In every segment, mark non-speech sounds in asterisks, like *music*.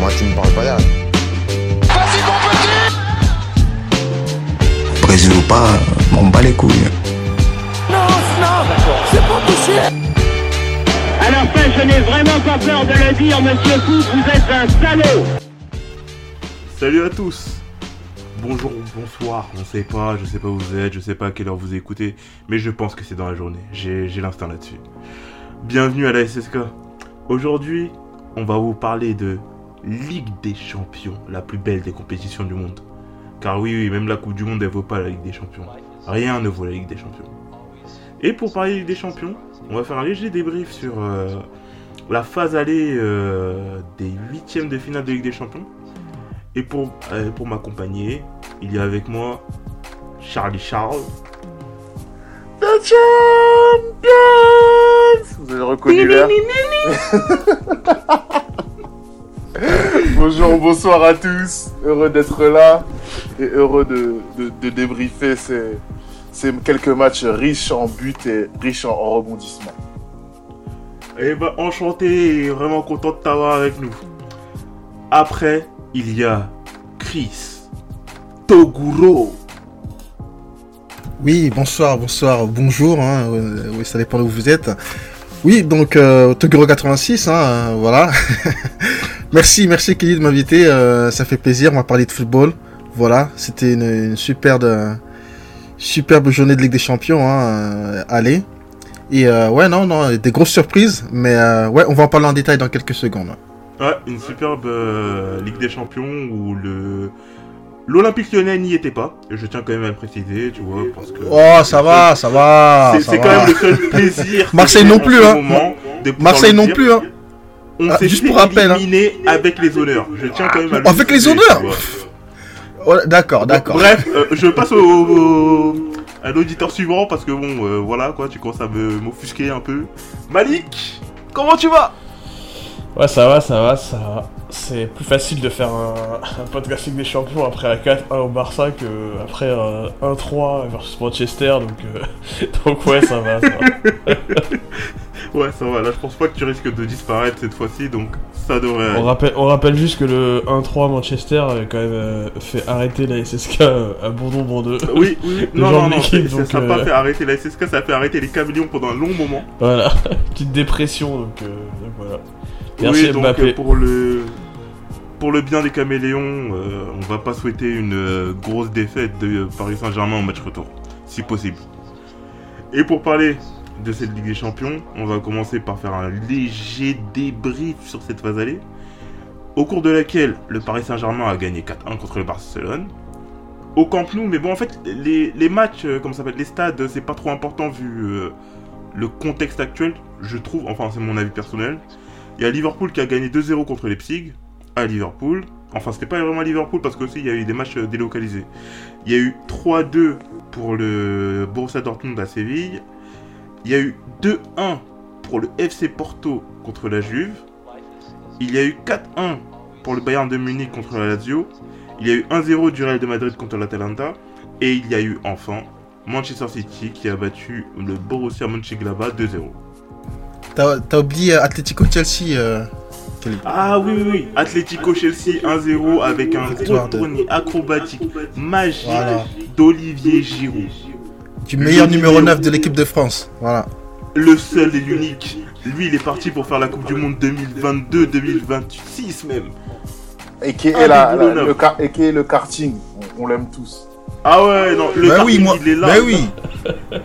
Moi, tu me parles pas là. Vas-y, mon petit Brésil ou pas, m'en bats les couilles. Non, non, c'est pas À la fin, je n'ai vraiment pas peur de le dire, monsieur Fou, vous êtes un salaud Salut à tous Bonjour ou bonsoir, on sait pas, je sais pas où vous êtes, je sais pas à quelle heure vous écoutez, mais je pense que c'est dans la journée, j'ai j'ai l'instinct là-dessus. Bienvenue à la SSK. Aujourd'hui, on va vous parler de Ligue des Champions, la plus belle des compétitions du monde. Car oui, oui, même la Coupe du Monde, elle vaut pas la Ligue des Champions. Rien ne vaut la Ligue des Champions. Et pour parler de Ligue des Champions, on va faire un léger débrief sur euh, la phase allée euh, des huitièmes de finale de Ligue des Champions. Et pour, euh, pour m'accompagner, il y a avec moi Charlie Charles. The Champions Vous avez reconnu l'air *laughs* Bonjour, bonsoir à tous. Heureux d'être là et heureux de, de, de débriefer ces, ces quelques matchs riches en buts et riches en, en rebondissements. Eh ben, enchanté et vraiment content de t'avoir avec nous. Après, il y a Chris Toguro. Oui, bonsoir, bonsoir, bonjour, hein, euh, oui, ça dépend d'où vous êtes. Oui, donc euh, Toguro 86, hein, voilà. *laughs* merci, merci Kelly de m'inviter, euh, ça fait plaisir, on va parler de football. Voilà, c'était une, une superbe, euh, superbe journée de Ligue des Champions, hein, euh, allez. Et euh, ouais, non, non, des grosses surprises, mais ouais, on va en parler en détail dans quelques secondes. Ouais, une superbe Ligue des Champions où le l'Olympique Lyonnais n'y était pas. Je tiens quand même à le préciser, tu vois, parce que Oh, ça va, ça va. c'est quand va. même le seul *laughs* plaisir. Marseille non en plus, hein. Marseille le non plus, hein. On Ah, s'est juste pour rappel, hein. avec les honneurs. Je tiens quand même à le Avec les honneurs. Ouais, d'accord, d'accord. Bref, euh, je passe au, au- à l'auditeur suivant parce que bon, euh, voilà quoi, tu commences à me m'offusquer un peu. Malik, comment tu vas? Ouais, ça va, ça va, ça va. C'est plus facile de faire un, un podcast des Champions après un 4-1 au Barça que après un 1-3 versus Manchester, donc, euh, *laughs* donc ouais, ça va, ça va. *laughs* Ouais, ça va. Là, je pense pas que tu risques de disparaître cette fois-ci, donc ça devrait. On rappelle, on rappelle juste que le 1-3 Manchester a quand même euh, fait arrêter la SSK à bon nombre de... Oui, oui, *laughs* non, non, non, ça- n'a pas euh, fait arrêter la SSK, ça a fait arrêter les caméléons pendant un long moment. Voilà, petite dépression, donc, euh, donc voilà. Merci oui, donc Mbappé. euh, pour le pour le bien des caméléons, euh, on va pas souhaiter une euh, grosse défaite de Paris Saint-Germain au match retour, si possible. Et pour parler de cette Ligue des Champions, on va commencer par faire un léger débrief sur cette phase allée, au cours de laquelle le Paris Saint-Germain a gagné 4-1 contre le Barcelone. Au Camp Nou, mais bon, en fait, les, les matchs, euh, comme ça s'appelle, les stades, c'est pas trop important vu le contexte actuel, je trouve, enfin, c'est mon avis personnel. Il y a Liverpool qui a gagné 2-0 contre Leipzig à Liverpool. Enfin, c'était pas vraiment Liverpool parce qu'aussi il y a eu des matchs euh, délocalisés. Il y a eu 3-2 pour le Borussia Dortmund à Séville. Il y a eu 2-1 pour le FC Porto contre la Juve. Il y a eu 4-1 pour le Bayern de Munich contre la Lazio. Il y a eu 1-0 du Real de Madrid contre l'Atalanta. Et il y a eu enfin Manchester City qui a battu le Borussia Mönchengladbach 2-0. T'as t'as oublié Atletico Chelsea. euh. Ah oui, oui, oui. Atlético Chelsea 1-0 avec un gros de- tourné acrobatique magique Voilà. d'Olivier Giroud. Du meilleur Le numéro numéro- 9 de l'équipe de France. Voilà. Le seul et l'unique. Lui, il est parti pour faire la Coupe du Monde 2022-2026 même. Et qui est, la, le, car- et qui est le karting. On, on l'aime tous. Ah ouais, non, le bah karting, oui, moi. il est là. Bah oui. *laughs*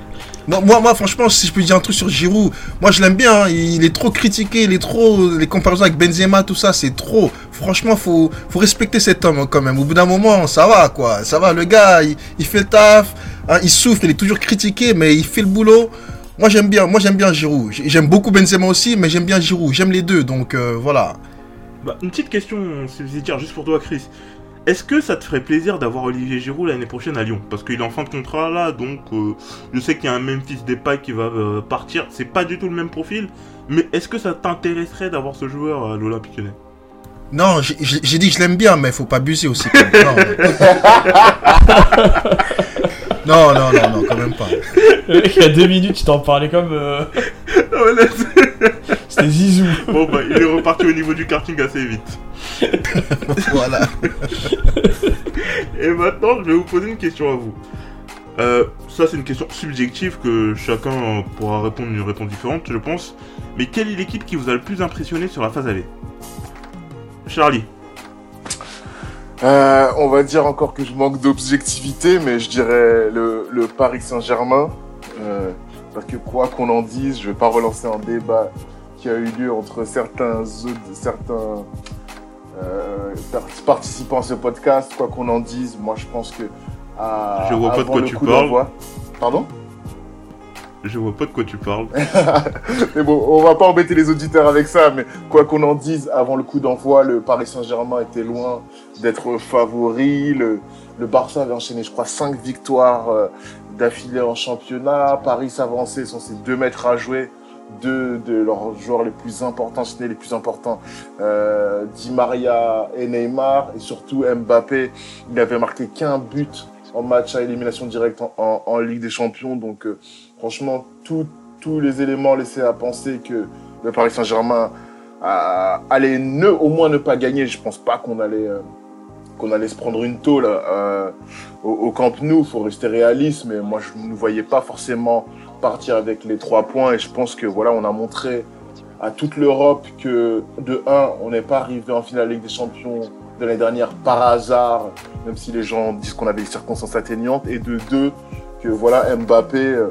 Moi, franchement, si je peux dire un truc sur Giroud, moi je l'aime bien. hein. Il est trop critiqué, il est trop. Les comparaisons avec Benzema, tout ça, c'est trop. Franchement, faut, faut respecter cet homme hein, quand même. Au bout d'un moment, ça va quoi. Ça va, le gars, il, fait le taf, hein, il souffre, il est toujours critiqué, mais il fait le boulot. Moi j'aime bien, moi j'aime bien Giroud. J'aime beaucoup Benzema aussi, mais j'aime bien Giroud. J'aime les deux, donc euh, voilà. Bah, une petite question subsidiaire juste pour toi, Chris. Est-ce que ça te ferait plaisir d'avoir Olivier Giroud l'année prochaine à Lyon? Parce qu'il est en fin de contrat là, donc euh, je sais qu'il y a un Memphis Depay qui va euh, partir. C'est pas du tout le même profil, mais est-ce que ça t'intéresserait d'avoir ce joueur à l'Olympique Lyonnais? Non, j'ai- dit que je l'aime bien, mais faut pas abuser aussi. quand même. Non. *laughs* non, non, non, non, quand même pas. Le mec, il y a deux minutes, tu t'en parlais comme... euh, *laughs* C'était Zizou. Bon, bah, il est reparti au niveau du karting assez vite. *laughs* Voilà. Et maintenant, je vais vous poser une question à vous. Euh, ça, c'est une question subjective que chacun pourra répondre une réponse différente, je pense. Mais quelle est l'équipe qui vous a le plus impressionné sur la phase allée Charlie. Euh, on va dire encore que je manque d'objectivité, mais je dirais le, le Paris Saint-Germain. Euh, parce que quoi qu'on en dise, je vais pas relancer un débat qui a eu lieu entre certains, autres- certains euh, par- participants à ce podcast. Quoi qu'on en dise, moi je pense que. à- Je vois pas de quoi tu parles. Pardon? Je vois pas de quoi tu parles. *laughs* Mais bon, on va pas embêter les auditeurs avec ça, mais quoi qu'on en dise, avant le coup d'envoi, le Paris Saint-Germain était loin d'être favori. Le, le Barça avait enchaîné, je crois, cinq victoires euh, d'affilée en championnat. Paris s'avançait sur ses deux mètres à jouer. Deux de leurs joueurs les plus importants, n'est les plus importants, euh, Di Maria et Neymar, et surtout Mbappé. Il n'avait marqué qu'un but en match à élimination directe en, Ligue des Champions. Donc, euh, franchement, tous les éléments laissaient à penser que le Paris Saint-Germain allait ne, au moins ne pas gagner. Je pense pas qu'on allait, euh, qu'on allait se prendre une tôle au, au Camp Nou. faut rester réaliste, mais moi je ne voyais pas forcément partir avec les trois points. Et je pense que voilà, on a montré à toute l'Europe que de un, on n'est pas arrivé en finale Ligue des Champions de l'année dernière par hasard, même si les gens disent qu'on avait des circonstances atteignantes, et de deux, que voilà, Mbappé, euh,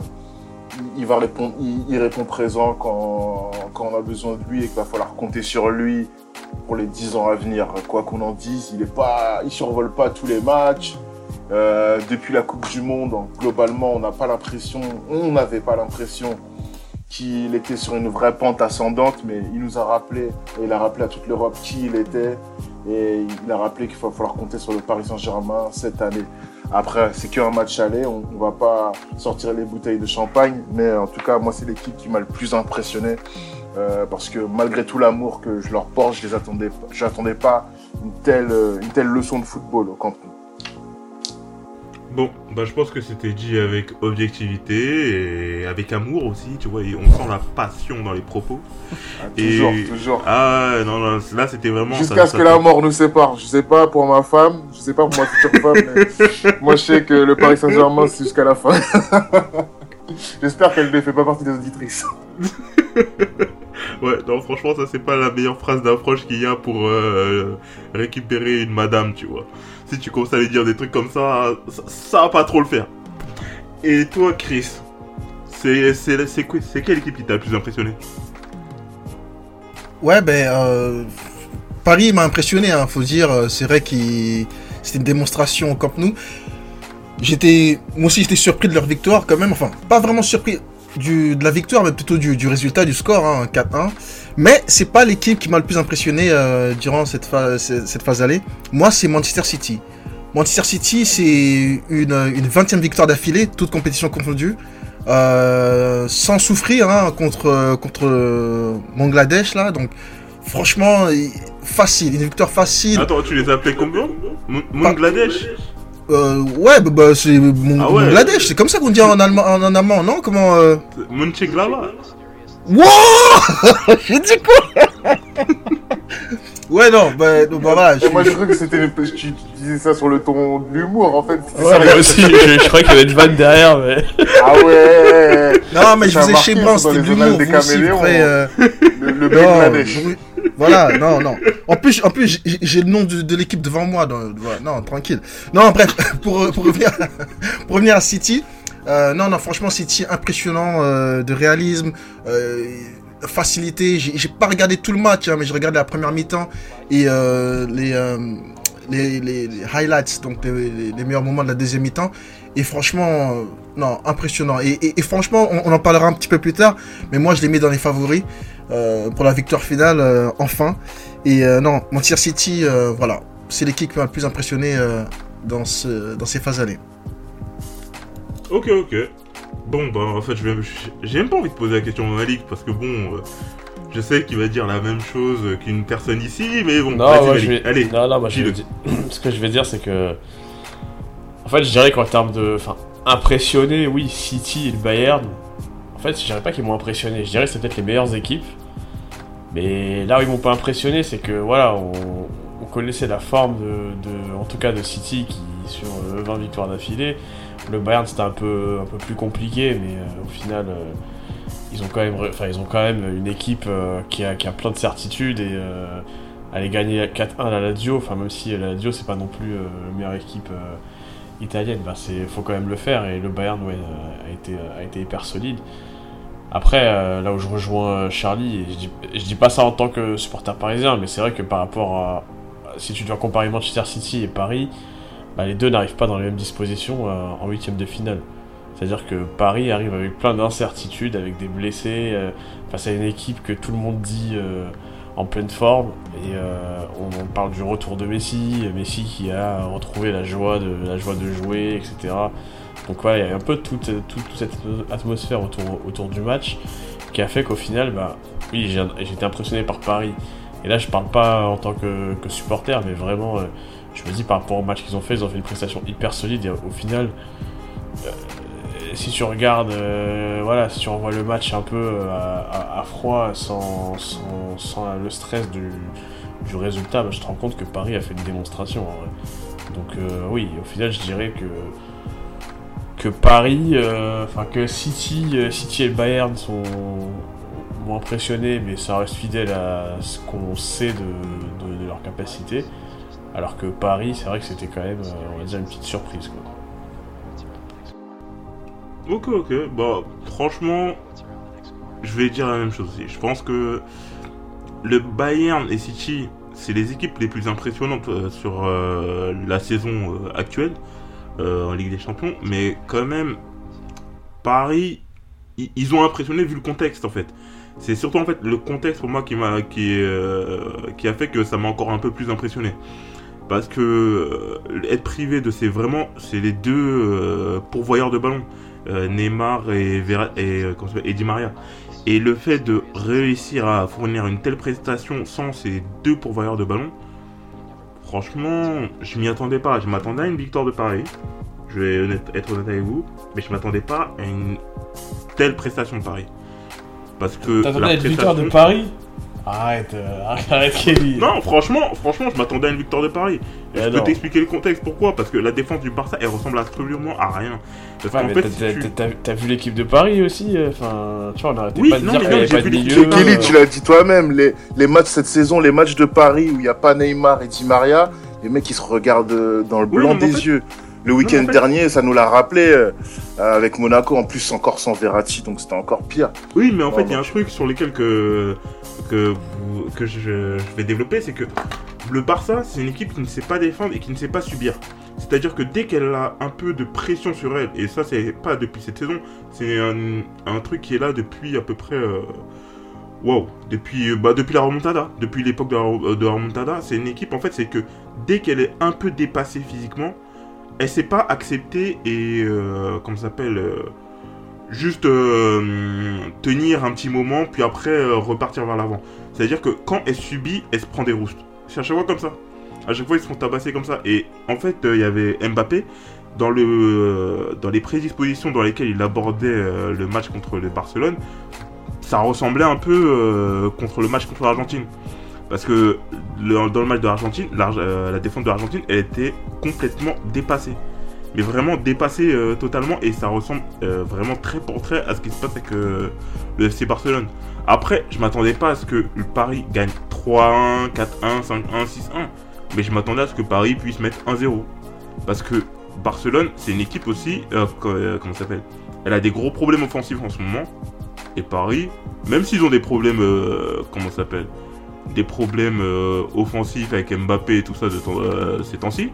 il- va répondre, il, répond présent quand, quand on a besoin de lui et qu'il va falloir compter sur lui pour les 10 ans à venir. Quoi qu'on en dise, il est pas, il survole pas tous les matchs. Euh, depuis la Coupe du Monde, globalement, on n'a pas l'impression, on n'avait pas l'impression qu'il était sur une vraie pente ascendante, mais il nous a rappelé, et il a rappelé à toute l'Europe qui il était, et il a rappelé qu'il va falloir compter sur le Paris Saint-Germain cette année. Après, c'est qu'un match aller, on, on va pas sortir les bouteilles de champagne, mais en tout cas, moi, c'est l'équipe qui m'a le plus impressionné, euh, parce que malgré tout l'amour que je leur porte, je les attendais, je n'attendais pas une telle, une telle leçon de football au Camp. Bon, bah je pense que c'était dit avec objectivité et avec amour aussi, tu vois, et on sent la passion dans les propos. Ah, Et- toujours, toujours. Ah non, non, là c'était vraiment... Jusqu'à ce ça- que la mort nous sépare. Je sais pas pour ma femme, je sais pas pour ma future femme, mais *laughs* moi je sais que le Paris Saint-Germain c'est jusqu'à la fin. *laughs* J'espère qu'elle ne fait pas partie des auditrices. *laughs* Ouais, non, franchement, ça c'est pas la meilleure phrase d'approche qu'il y a pour euh, récupérer une madame, tu vois. Si tu commences à lui dire des trucs comme ça, ça, va pas trop le faire. Et toi, Chris, c'est quelle équipe qui t'a le plus impressionné? Ouais, ben, euh, Paris m'a impressionné, hein, faut dire. euh, C'est vrai que c'était une démonstration au Camp Nou. J'étais, moi aussi, j'étais surpris de leur victoire quand même. Enfin, pas vraiment surpris du, de la victoire, mais plutôt du, du résultat, du score, hein, 4-1. Mais c'est pas l'équipe qui m'a le plus impressionné euh, durant cette phase, cette cette phase allée. Moi, c'est Manchester City. Manchester City, c'est une, une 20e victoire d'affilée, toute compétition confondue. Euh, sans souffrir hein, contre, contre Bangladesh, là. Donc, franchement, il- facile, une victoire facile. Attends, tu les appelais combien? Mon- Bangladesh Euh, ouais, bah, bah, c'est Mon- Ah ouais. Bangladesh, c'est comme ça qu'on dit en allemand, en, en allemand, non? Comment euh... Wow *laughs* J'ai dit quoi *laughs* Ouais, non, bah, donc, bah, voilà. je moi je crois que c'était une... tu, tu disais ça sur le ton de l'humour en fait. C'était Ouais, ça, moi aussi, *laughs* je, je crois qu'il y avait une vanne derrière, mais. Ah ouais Non, mais je faisais chez dans c'était de l'humour, vous aussi, après... euh, Le, le Non, Bangladesh. Voilà, non, non. En plus, en plus j'ai- le nom de, de l'équipe devant moi. donc, voilà, non, tranquille. Non, bref, pour, pour, revenir, pour revenir à City. Euh, non, non, franchement, City impressionnant euh, de réalisme, euh, facilité. J'ai pas regardé tout le match, hein, mais j'ai regardé la première mi-temps et les, highlights, donc les, meilleurs moments de la deuxième mi-temps. Et franchement, non, impressionnant. Et, franchement, on, en parlera un petit peu plus tard, mais moi, je les mets dans les favoris pour la victoire finale, enfin. Et non, Manchester City, voilà, c'est l'équipe qui m'a le plus impressionné dans, ce, dans ces phases allées. Ok, ok. Bon, bah en fait, j'ai même pas envie de poser la question à Malik parce que bon, euh, je sais qu'il va dire la même chose qu'une personne ici, mais bon, Non, je vais... allez. non, non, moi, je vais dire- *clears throat* Ce que je vais dire, c'est que. En fait, je dirais qu'en termes de. Enfin, impressionné, oui, City et le Bayern. En fait, je dirais pas qu'ils m'ont impressionné. Je dirais que c'est peut-être les meilleures équipes. Mais là où ils m'ont pas impressionné, c'est que voilà, on, on connaissait la forme de, de- en tout cas de City qui sur euh, 20 victoires d'affilée. Le Bayern c'était un peu plus compliqué, mais euh, au final euh, ils ont quand même une équipe euh, qui, a, qui a plein de certitudes et aller gagner 4-1 à la Lazio, enfin même si la Lazio c'est pas non plus la meilleure équipe italienne, bah c'est faut quand même le faire et le Bayern a été hyper solide. Après, là où je rejoins Charlie, je dis, dis pas ça en tant que supporter parisien, mais c'est vrai que par rapport à. Si tu dois comparer Manchester City et Paris, bah, les deux n'arrivent pas dans les mêmes dispositions euh, en huitième de finale. C'est-à-dire que Paris arrive avec plein d'incertitudes, avec des blessés, euh, face à une équipe que tout le monde dit euh, en pleine forme. Et on, parle du retour de Messi, Messi qui a retrouvé la joie de, jouer, etc. Donc voilà, il y a un peu toute, cette atmosphère autour, du match qui a fait qu'au final, bah, oui, j'ai été impressionné par Paris. Et là, je parle pas en tant que, supporter, mais vraiment, je me dis par rapport au match qu'ils ont fait, ils ont fait une prestation hyper solide. Et au final, euh, si tu regardes, euh, voilà, si tu revois le match un peu euh, à, froid, sans, sans, le stress du, résultat, bah, je te rends compte que Paris a fait une démonstration. Donc oui, au final, je dirais que que Paris, enfin que City, City et Bayern sont m'ont impressionné, mais ça reste fidèle à ce qu'on sait de, de leur capacité. Alors que Paris, c'est vrai que c'était quand même, euh, on va dire, une petite surprise. Quoi. Ok, ok. Bah, franchement, je vais dire la même chose aussi. Je pense que le Bayern et City, c'est les équipes les plus impressionnantes euh, sur euh, la saison actuelle en Ligue des Champions. Mais quand même, Paris, ils ont impressionné vu le contexte en fait. C'est surtout en fait le contexte pour moi qui m'a qui a fait que ça m'a encore un peu plus impressionné. Parce que euh, être privé de ces vraiment, c'est les deux euh, pourvoyeurs de ballon euh, Neymar et, Vera- et, Di Maria. Et le fait de réussir à fournir une telle prestation sans ces deux pourvoyeurs de ballon, franchement, je m'y attendais pas. Je m'attendais à une victoire de Paris. Je vais honnête- être honnête avec vous, mais je m'attendais pas à une telle prestation de Paris. Parce que T'attendais à une victoire de Paris? Arrête, euh, arrête Kelly. Non, franchement, franchement, je m'attendais à une victoire de Paris. Et je peux t'expliquer le contexte. Pourquoi? Parce que la défense du Barça, elle ressemble absolument à rien. Parce Ouais, qu'en mais fait, t'as- si tu- vu l'équipe de Paris aussi euh, Enfin, tu vois, on arrêtait Oui, pas de non, dire mais qu'il non, n'y avait pas de milieu. j'ai- Kelly, tu l'as dit toi-même, les, les matchs cette saison, les matchs de Paris où il n'y a pas Neymar et Di Maria, les mecs ils se regardent euh, dans le Oui, blanc non, mais en des fait- yeux. Le week-end en fait- dernier, ça nous l'a rappelé euh, avec Monaco, en plus encore sans Verratti, donc c'était encore pire. Oui, mais en Oh, fait, il y a un truc sur lequel que, que, que je, vais développer, c'est que le Barça, c'est une équipe qui ne sait pas défendre et qui ne sait pas subir. C'est-à-dire que dès qu'elle a un peu de pression sur elle, et ça, c'est pas depuis cette saison, c'est un, truc qui est là depuis à peu près. euh, Wow, depuis, bah, depuis la remontada, depuis l'époque de, la remontada, c'est une équipe en fait, c'est que dès qu'elle est un peu dépassée physiquement, elle sait pas accepter et euh, comment s'appelle euh, juste euh, tenir un petit moment puis après euh, repartir vers l'avant. C'est-à-dire que quand elle subit, elle se prend des roustes. C'est à chaque fois comme ça. À chaque fois ils se font tabasser comme ça. Et en fait euh, il y avait Mbappé dans le dans les prédispositions dans lesquelles il abordait le match contre le Barcelone. Ça ressemblait un peu contre le match contre l'Argentine. Parce que dans le match de l'Argentine, l'Arge- la défense de l'Argentine, elle était complètement dépassée. Mais vraiment dépassée euh, totalement et ça ressemble euh, vraiment très pour trait à ce qui se passe avec euh, le FC Barcelone. Après, je m'attendais pas à ce que le Paris gagne 3-1, 4-1, 5-1, 6-1. Mais je m'attendais à ce que Paris puisse mettre 1-0. Parce que Barcelone, c'est une équipe aussi, co- comment ça s'appelle? Elle a des gros problèmes offensifs en ce moment. Et Paris, même s'ils ont des problèmes, comment s'appelle? Des problèmes offensifs avec Mbappé et tout ça de ces temps-ci,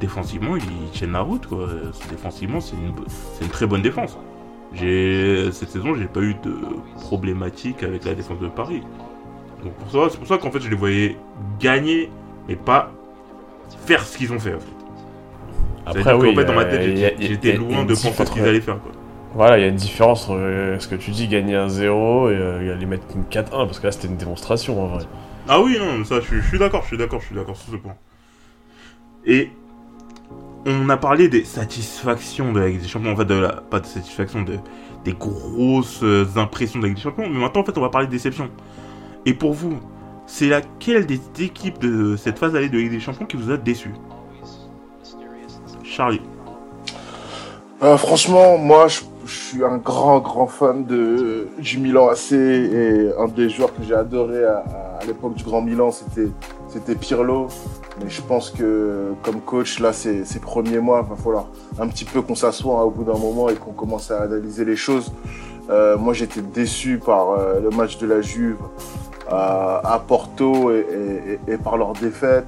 défensivement, ils tiennent la route. Quoi. Défensivement, c'est une, c'est une très bonne défense. J'ai cette saison, j'ai pas eu de problématique avec la défense de Paris. Donc pour ça, c'est pour ça qu'en fait, je les voyais gagner, mais pas faire ce qu'ils ont fait. En fait. Après, oui. fait, dans ma tête, euh, j'étais- a- j'étais loin de penser ce qu'ils allaient faire. Quoi. Voilà, il y a une différence entre euh, ce que tu dis, gagner un 0 et euh, aller mettre une 4-1, parce que là c'était une démonstration en vrai. Ah oui, non, ça, je suis d'accord, je suis d'accord, je suis d'accord sur ce point. Et on a parlé des satisfactions de la Ligue des Champions, en fait, de la, pas de satisfaction, de, des grosses euh, impressions de la des Champions, mais maintenant, en fait, on va parler de déception. Et pour vous, c'est laquelle des équipes de cette phase allée de Ligue des Champions qui vous a déçu? Charlie. Euh, franchement, moi, je, suis un grand, grand fan de, du Milan AC et un des joueurs que j'ai adoré à, à l'époque du Grand Milan, c'était, c'était Pirlo. Mais je pense que comme coach, là, ces, ces premiers mois, il va falloir un petit peu qu'on s'assoie hein, au bout d'un moment et qu'on commence à analyser les choses. Euh, moi, j'étais déçu par euh, le match de la Juve à, à Porto et, par leur défaite.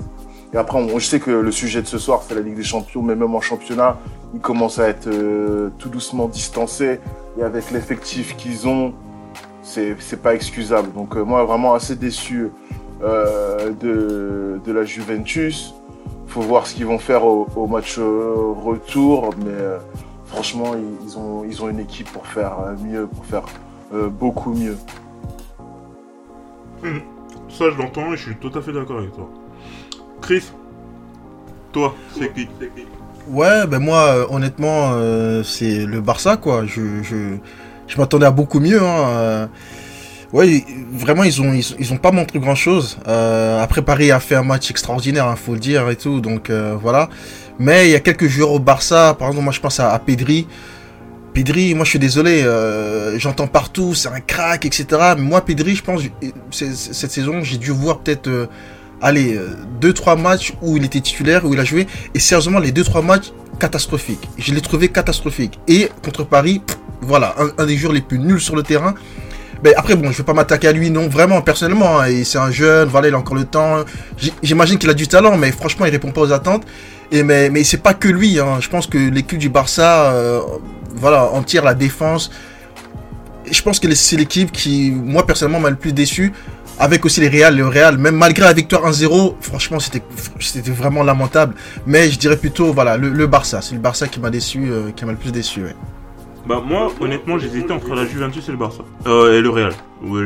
Et après, je sais que le sujet de ce soir, c'est la Ligue des Champions, mais même en championnat, ils commencent à être euh, tout doucement distancés. Et avec l'effectif qu'ils ont, c'est pas excusable. Donc euh, moi, vraiment assez déçu euh, de, de la Juventus. faut voir ce qu'ils vont faire au, au match euh, retour, mais euh, franchement, ils, ils ont, ils ont une équipe pour faire mieux, pour faire euh, beaucoup mieux. Ça, je l'entends et je suis tout à fait d'accord avec toi. Chris, toi, c'est qui c'est qui? Ouais, ben moi, honnêtement, euh, c'est le Barça, quoi. Je, je, je m'attendais à beaucoup mieux. Hein. Ouais, vraiment, ils ont, ils, ont pas montré grand chose. Euh, après, Paris a fait un match extraordinaire, hein, faut le dire et tout. Donc euh, voilà. Mais il y a quelques joueurs au Barça. Par exemple, moi, je pense à, Pedri. Pedri, moi, je suis désolé. euh, J'entends partout, c'est un crack, etc. Mais moi, Pedri, je pense, cette saison, j'ai dû voir peut-être, euh, allez, euh, deux, trois matchs où il était titulaire, où il a joué. Et sérieusement, les deux, trois matchs catastrophiques. Je l'ai trouvé catastrophique. Et contre Paris, voilà, un, un des joueurs les plus nuls sur le terrain. Après, bon, je vais pas m'attaquer à lui, non, vraiment, personnellement. hein, et c'est un jeune, il a encore le temps. J'imagine qu'il a du talent, mais franchement, il répond pas aux attentes. Et mais, mais c'est pas que lui. Hein. Je pense que l'équipe du Barça, euh, voilà, en tire la défense. Je pense que c'est l'équipe qui, moi personnellement, m'a le plus déçu. Avec aussi les Real, le Real, même malgré la victoire 1-0, franchement, c'était c'était vraiment lamentable. Mais je dirais plutôt, voilà, le, Barça. C'est le Barça qui m'a déçu, euh, qui m'a le plus déçu. Bah moi honnêtement j'hésitais entre la Juventus et le Barça. Euh, et le Real.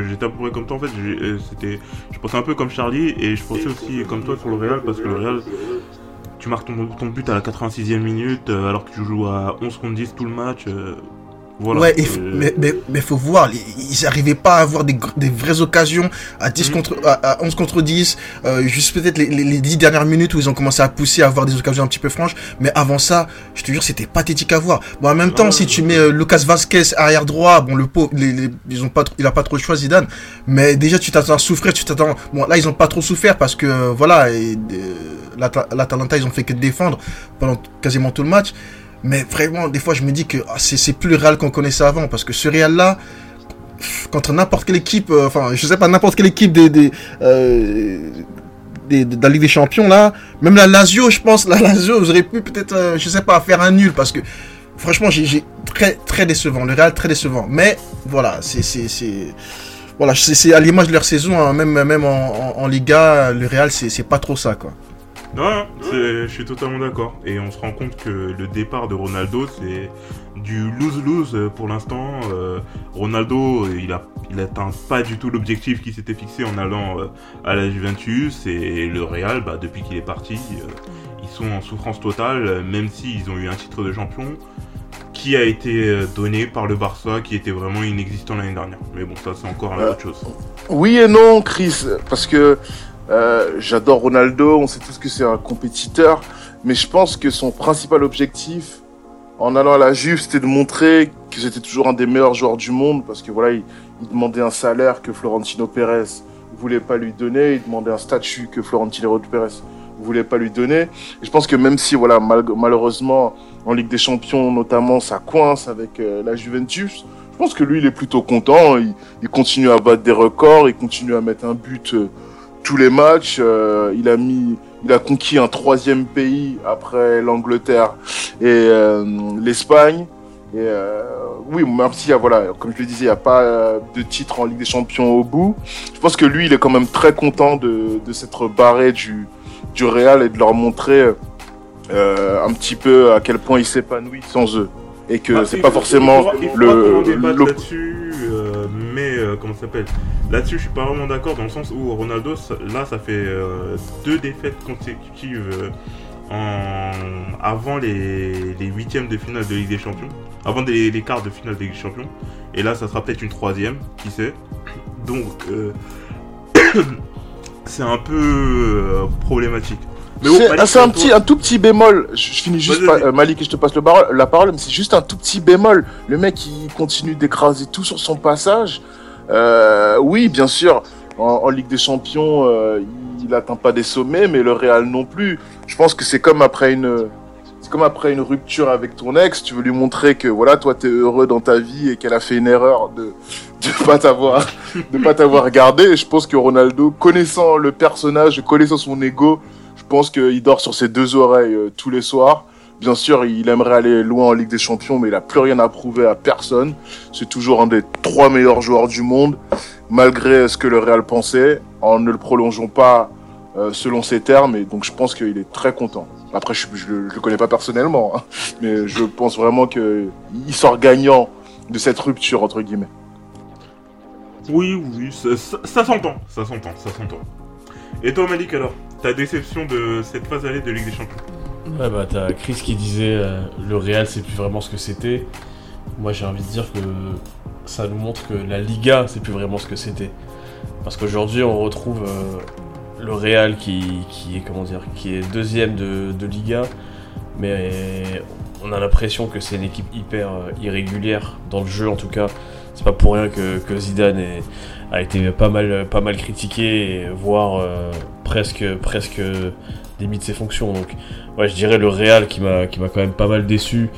J'étais à peu comme toi en fait. euh, C'était, je pensais un peu comme Charlie et je pensais aussi comme toi sur le Real parce que le Real, tu marques ton, but à la 86e minute euh, alors que tu joues à 11 contre 10 tout le match. Voilà. Ouais, et Euh, mais, mais, mais faut voir, ils- n'arrivaient pas à avoir des, des vraies occasions à 10 Mhm. contre, à, à 11 contre 10, euh, juste peut-être les, les, les 10 dernières minutes où ils ont commencé à pousser, à avoir des occasions un petit peu franches, mais avant ça, je te jure, c'était pathétique à voir. Bon, en même temps, Ouais, si tu mets euh, Lucas Vasquez arrière droit, bon, le pot, les, les- ils ont pas, il a pas trop le choix, Zidane, mais déjà, tu t'attends à souffrir, tu t'attends, bon, là, ils ont pas trop souffert parce que, euh, voilà, et, euh, l'Ata- l'Atalanta, ils ont fait que défendre pendant quasiment tout le match. Mais vraiment, des fois, je me dis que ah, c'est plus le Real qu'on connaissait avant. Parce que ce Real-là, contre n'importe quelle équipe, euh, enfin, je sais pas, n'importe quelle équipe des, des, euh, de la Ligue des Champions, là, même la Lazio, je pense, la Lazio, vous auriez pu peut-être, euh, je sais pas, faire un nul. Parce que, franchement, j'ai très, très décevant. Le Real, très décevant. Mais, voilà, c'est. Voilà, c'est à l'image de leur saison, hein, même, même en, en, Liga, le Real, c'est pas trop ça, quoi. Non, je suis totalement d'accord. Et on se rend compte que le départ de Ronaldo, c'est du lose-lose pour l'instant. Euh, Ronaldo, il a, il atteint pas du tout l'objectif qu'il s'était fixé en allant euh, à la Juventus. Et le Real, bah, depuis qu'il est parti, euh, ils sont en souffrance totale, même s'ils ont eu un titre de champion qui a été donné par le Barça, qui était vraiment inexistant l'année dernière. Mais bon, ça, c'est encore Euh, autre chose. Oui et non, Chris, parce que euh, j'adore Ronaldo, on sait tous que c'est un compétiteur, mais je pense que son principal objectif en allant à la Juve, c'était de montrer que c'était toujours un des meilleurs joueurs du monde, parce que voilà, il, demandait un salaire que Florentino Pérez voulait pas lui donner, il demandait un statut que Florentino Pérez voulait pas lui donner. Et je pense que même si voilà, mal- malheureusement en Ligue des Champions notamment, ça coince avec euh, la Juventus, je pense que lui, il est plutôt content. Il, il continue à battre des records, il continue à mettre un but euh, tous les matchs. euh, il a mis, il a conquis un troisième pays après l'Angleterre et euh, l'Espagne. Et euh, oui, même a, voilà, comme je le disais, il n'y a pas euh, de titre en Ligue des Champions au bout. Je pense que lui, il est quand même très content de, de s'être barré du, du Real et de leur montrer euh, un petit peu à quel point il s'épanouit sans eux. Et que Ah, c'est pas forcément il il le, mais euh, comment ça s'appelle? Là-dessus, je suis pas vraiment d'accord dans le sens où Ronaldo, là, ça fait euh, deux défaites consécutives euh, en avant les, huitièmes de finale de Ligue des Champions, avant les quarts de finale de Ligue des Champions, et là, ça sera peut-être une troisième, qui sait? Donc, *coughs* c'est un peu problématique. Mais bon, C'est un, petit, un tout petit bémol. Je, je finis juste, vas-y. euh, Malik, et je te passe le la parole, mais c'est juste un tout petit bémol. Le mec, il continue d'écraser tout sur son passage. Euh, oui, bien sûr, en, en Ligue des Champions, euh, il n'atteint pas des sommets, mais le Real non plus. Je pense que c'est comme après une. C'est comme après une rupture avec ton ex, tu veux lui montrer que voilà, toi t'es heureux dans ta vie et qu'elle a fait une erreur de de pas t'avoir de pas t'avoir gardé. Et je pense que Ronaldo, connaissant le personnage, connaissant son ego, pense qu'il dort sur ses deux oreilles euh, tous les soirs. Bien sûr, il aimerait aller loin en Ligue des Champions, mais il a plus rien à prouver à personne. C'est toujours un des trois meilleurs joueurs du monde, malgré ce que le Real pensait, en ne le prolongeant pas euh, selon ses termes. Et donc, je pense qu'il est très content. Après, je, je, le- je connais pas personnellement, hein, mais je pense vraiment que il sort gagnant de cette rupture entre guillemets. Oui, oui, ça s'entend, ça s'entend, ça s'entend. Et toi, Malik, alors? Ta déception de cette phase allée de Ligue des Champions Ouais, bah, t'as Chris qui disait euh, le Real, c'est plus vraiment ce que c'était. Moi, j'ai envie de dire que ça nous montre que la Liga, c'est plus vraiment ce que c'était. Parce qu'aujourd'hui, on retrouve euh, le Real qui, qui est, comment dire, qui est deuxième de, de Liga, mais on a l'impression que c'est une équipe hyper euh, irrégulière, dans le jeu en tout cas. C'est pas pour rien que, que Zidane a été pas mal, pas mal critiqué, voire presque, presque démis ses fonctions. Donc, ouais, je dirais le Real qui m'a quand même pas mal déçu.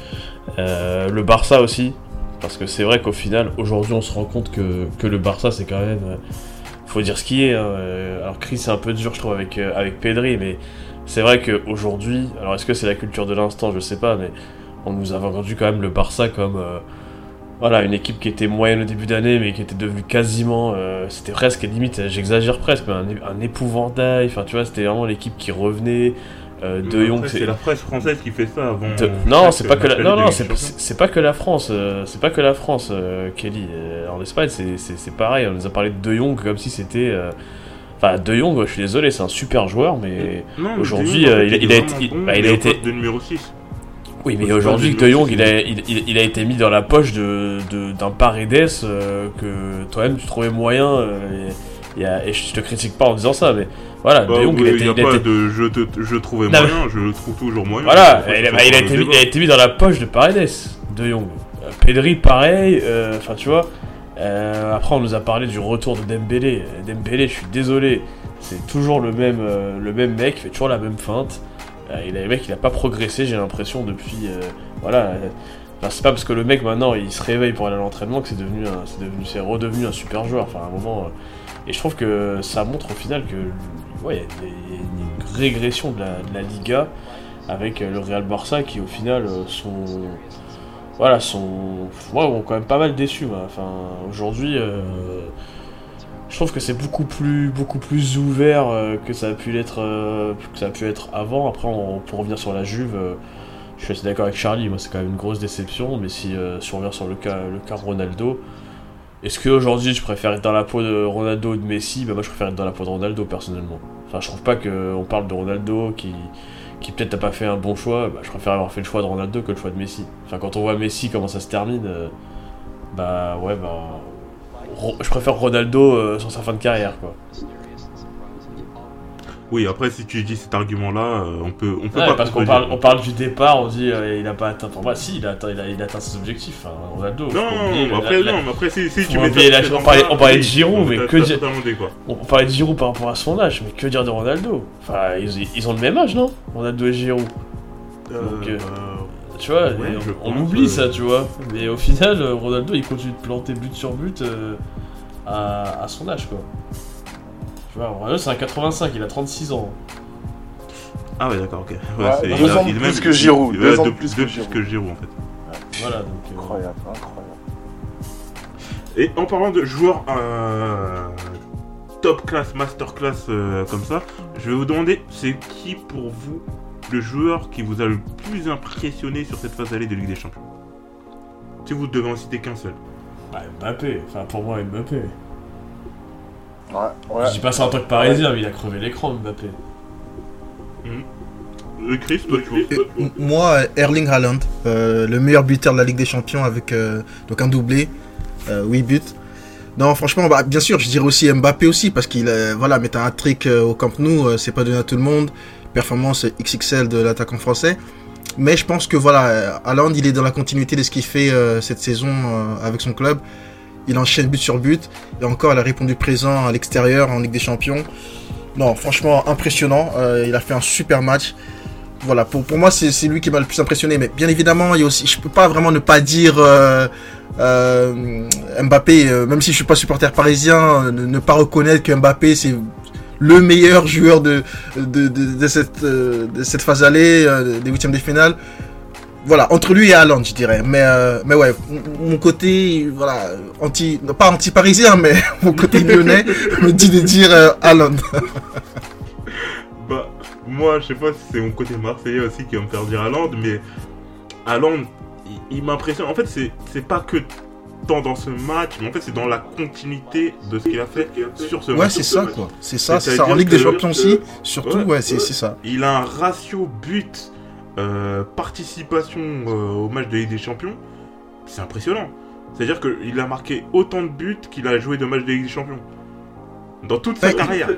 Euh, le Barça aussi, parce que c'est vrai qu'au final, aujourd'hui, on se rend compte que, le Barça, c'est quand même. euh, faut dire ce qui est. hein, euh, Alors, Chris, c'est un peu dur, je trouve, avec, avec Pedri, mais c'est vrai qu'aujourd'hui, alors est-ce que c'est la culture de l'instant? Je sais pas, mais on nous a vendu quand même le Barça comme. Voilà, une équipe qui était moyenne au début d'année, mais qui était devenue quasiment. euh, c'était presque, limite, j'exagère presque, mais un, un épouvantail. Enfin, tu vois, c'était vraiment l'équipe qui revenait. Euh, de Jong, c'est la presse française qui fait ça avant. de- Non, c'est pas que la... non, non, c'est pas que la France. euh, c'est pas que la France, euh, Kelly. Euh, en Espagne, c'est- pareil. On nous a parlé de De Jong comme si c'était. euh, Enfin, De Jong, je suis désolé, c'est un super joueur, mais aujourd'hui, euh, il a- il a été- bon, bah, il a été- poste de numéro 6. Oui, mais aujourd'hui, De Jong, il a, il, il- il a été mis dans la poche de de- d'un Paredes euh, que toi-même tu trouvais moyen. euh, et, et, euh, et je te critique pas en disant ça, mais voilà, Bah, De Jong, il oui, a il été, a pas de je, te, je trouvais Non, moyen, je le trouve toujours moyen. Voilà, il bah, il a été, débat. il a été mis dans la poche de Paredes, de Jong. Pedri, pareil, euh, enfin tu vois. Euh, après, on nous a parlé du retour de Dembélé. Dembélé, je suis désolé, c'est toujours le même, euh, le même mec, il fait toujours la même feinte. Euh, le mec, il a pas progressé, j'ai l'impression, depuis. euh, voilà. euh, enfin, c'est pas parce que le mec maintenant il se réveille pour aller à l'entraînement que c'est devenu, c'est devenu, c'est redevenu un super joueur. Enfin, un moment. euh, et je trouve que ça montre au final que, ouais, il y a une régression de la, Liga avec euh, le Real Barça qui au final euh, sont voilà sont ouais, ont quand même pas mal déçu moi. enfin aujourd'hui euh, je trouve que c'est beaucoup plus beaucoup plus ouvert euh, que ça a pu l'être euh, que ça a pu être avant. Après pour revenir sur la Juve euh, je suis assez d'accord avec Charlie. Moi c'est quand même une grosse déception. Mais si, si on revient sur le cas le cas Ronaldo est-ce qu'aujourd'hui je préfère être dans la peau de Ronaldo ou de Messi? Bah moi je préfère être dans la peau de Ronaldo personnellement. Enfin je trouve pas qu'on parle de Ronaldo qui qui peut-être n'a pas fait un bon choix, bah, je préfère avoir fait le choix de Ronaldo que le choix de Messi. Enfin, quand on voit Messi, comment ça se termine, bah ouais, bah. Je préfère Ronaldo euh, sur sa fin de carrière, quoi. Oui, après, si tu dis cet argument-là, euh, on peut, on peut pas. parce qu'on parle, on parle du départ, on dit euh, il a pas atteint. Enfin, si, il a atteint, il a, il a atteint ses objectifs. Enfin, Ronaldo. Non, oublier après, la- non, mais après, si, si tu mets on parlait- ça, on parlait de Giroud, mais que dire-. On, parlait de Giroud par rapport à son âge, mais que dire de Ronaldo? Enfin, ils, ils ont le même âge, non? Ronaldo et Giroud. Donc, euh, Tu vois, Ouais, et je on, oublie euh, ça, tu vois. Mais au final, euh, Ronaldo, il continue de planter but sur but euh, à, à son âge, quoi. Tu vois, Ronaldo, c'est un 85, il a 36 ans. Ah ouais, d'accord, ok. Ouais, Ouais, c'est- deux il a- ans de il plus même- que Giroud, deux ans de plus de que Giroud. que Giroud, en fait. Voilà, donc. euh, Incroyable, incroyable. Et en parlant de joueurs euh, top class, master class euh, comme ça, je vais vous demander, c'est qui pour vous le joueur qui vous a le plus impressionné sur cette phase allée de Ligue des Champions Si vous devez en citer qu'un seul. bah, Mbappé, enfin pour moi, Mbappé. Ouais, ouais. Je dis pas ça en tant que parisien, mais il a crevé l'écran, Mbappé. Euh, Chris, toi, tu vois Moi, Erling Haaland, euh, le meilleur buteur de la Ligue des Champions avec euh, donc un doublé, 8 buts. Non, franchement, bah, bien sûr, je dirais aussi Mbappé aussi, parce qu'il euh, voilà, mettre un trick euh, au Camp Nou, euh, c'est pas donné à tout le monde. Performance XXL de l'attaquant français. Mais je pense que voilà, Haaland, il est dans la continuité de ce qu'il fait euh, cette saison euh, avec son club. Il enchaîne but sur but. Et encore, il a répondu présent à l'extérieur en Ligue des Champions. Non, franchement, impressionnant. Euh, il a fait un super match. Voilà, pour, pour moi, c'est lui qui m'a le plus impressionné. Mais bien évidemment, il y a aussi, je peux pas vraiment ne pas dire Mbappé, même si je suis pas supporter parisien, ne, ne pas reconnaître que Mbappé, c'est le meilleur joueur de, de, de, de cette, euh, de cette phase allée, euh, des huitièmes de finale. Voilà, entre lui et Haaland, je dirais. Mais, euh, mais ouais, mon côté, voilà, anti, pas anti-parisien, mais *laughs* mon côté lyonnais *laughs* me dit de dire euh, Haaland. *laughs* Bah, moi, je sais pas si c'est mon côté marseillais aussi qui va me faire dire Haaland, mais Haaland, il, il m'impressionne. En fait, c'est c'est pas que tant dans ce match, mais en fait, c'est dans la continuité de ce qu'il a fait sur ce Ouais, match. c'est ça, quoi. C'est ça, c'est ça. En Ligue des Champions aussi, surtout, Ouais, ouais, c'est ouais. ça. Il a un ratio but euh, participation euh, au match de Ligue des Champions. C'est impressionnant. C'est-à-dire qu'il a marqué autant de buts qu'il a joué de matchs de Ligue des Champions. Dans toute sa Ouais, carrière.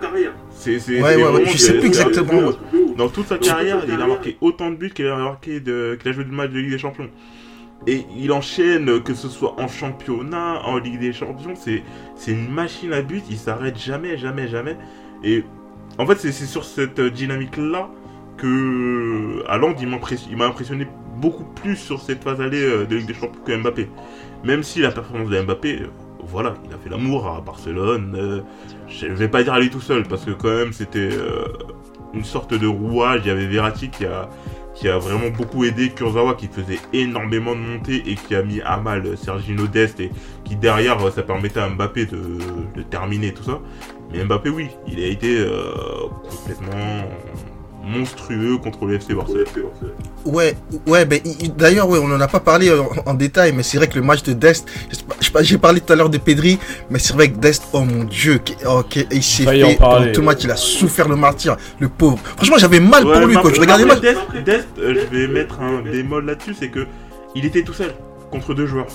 C'est, Ouais, ouais, ouais, je sais plus exactement. ouais. Dans toute sa carrière, il a marqué autant de buts qu'il a marqué de, qu'il a joué de matchs de Ligue des Champions. Et il enchaîne, que ce soit en championnat, en Ligue des Champions, c'est, une machine à but, il s'arrête jamais, jamais, jamais. Et en fait, c'est, sur cette dynamique-là que Haaland, il, m'a impressionné beaucoup plus sur cette phase allée euh, de Ligue des Champions que Mbappé. Même si la performance de Mbappé, euh, voilà, il a fait l'amour à Barcelone. euh, je vais pas dire à lui tout seul, parce que quand même, c'était une sorte de rouage. Il y avait Verratti qui a, qui a vraiment beaucoup aidé Kurzawa, qui faisait énormément de montées et qui a mis à mal Sergino Dest, et qui derrière, ça permettait à Mbappé de, de terminer tout ça. Mais Mbappé, oui, il a été euh, complètement monstrueux contre le FC Barcelone. Ouais, ouais, ben, il- il- d'ailleurs, ouais, on en a pas parlé en, en détail, mais c'est vrai que le match de Dest, j'ai parlé tout à l'heure de Pedri, mais c'est vrai que Dest, oh mon dieu, oh, qui- il s'est fait, pendant tout le match, il a souffert le martyr, le pauvre. Franchement, j'avais mal Ouais, pour lui, quand je regardais le match. Dest, Dest, euh, je vais mettre un bémol là-dessus, c'est que il était tout seul contre deux joueurs.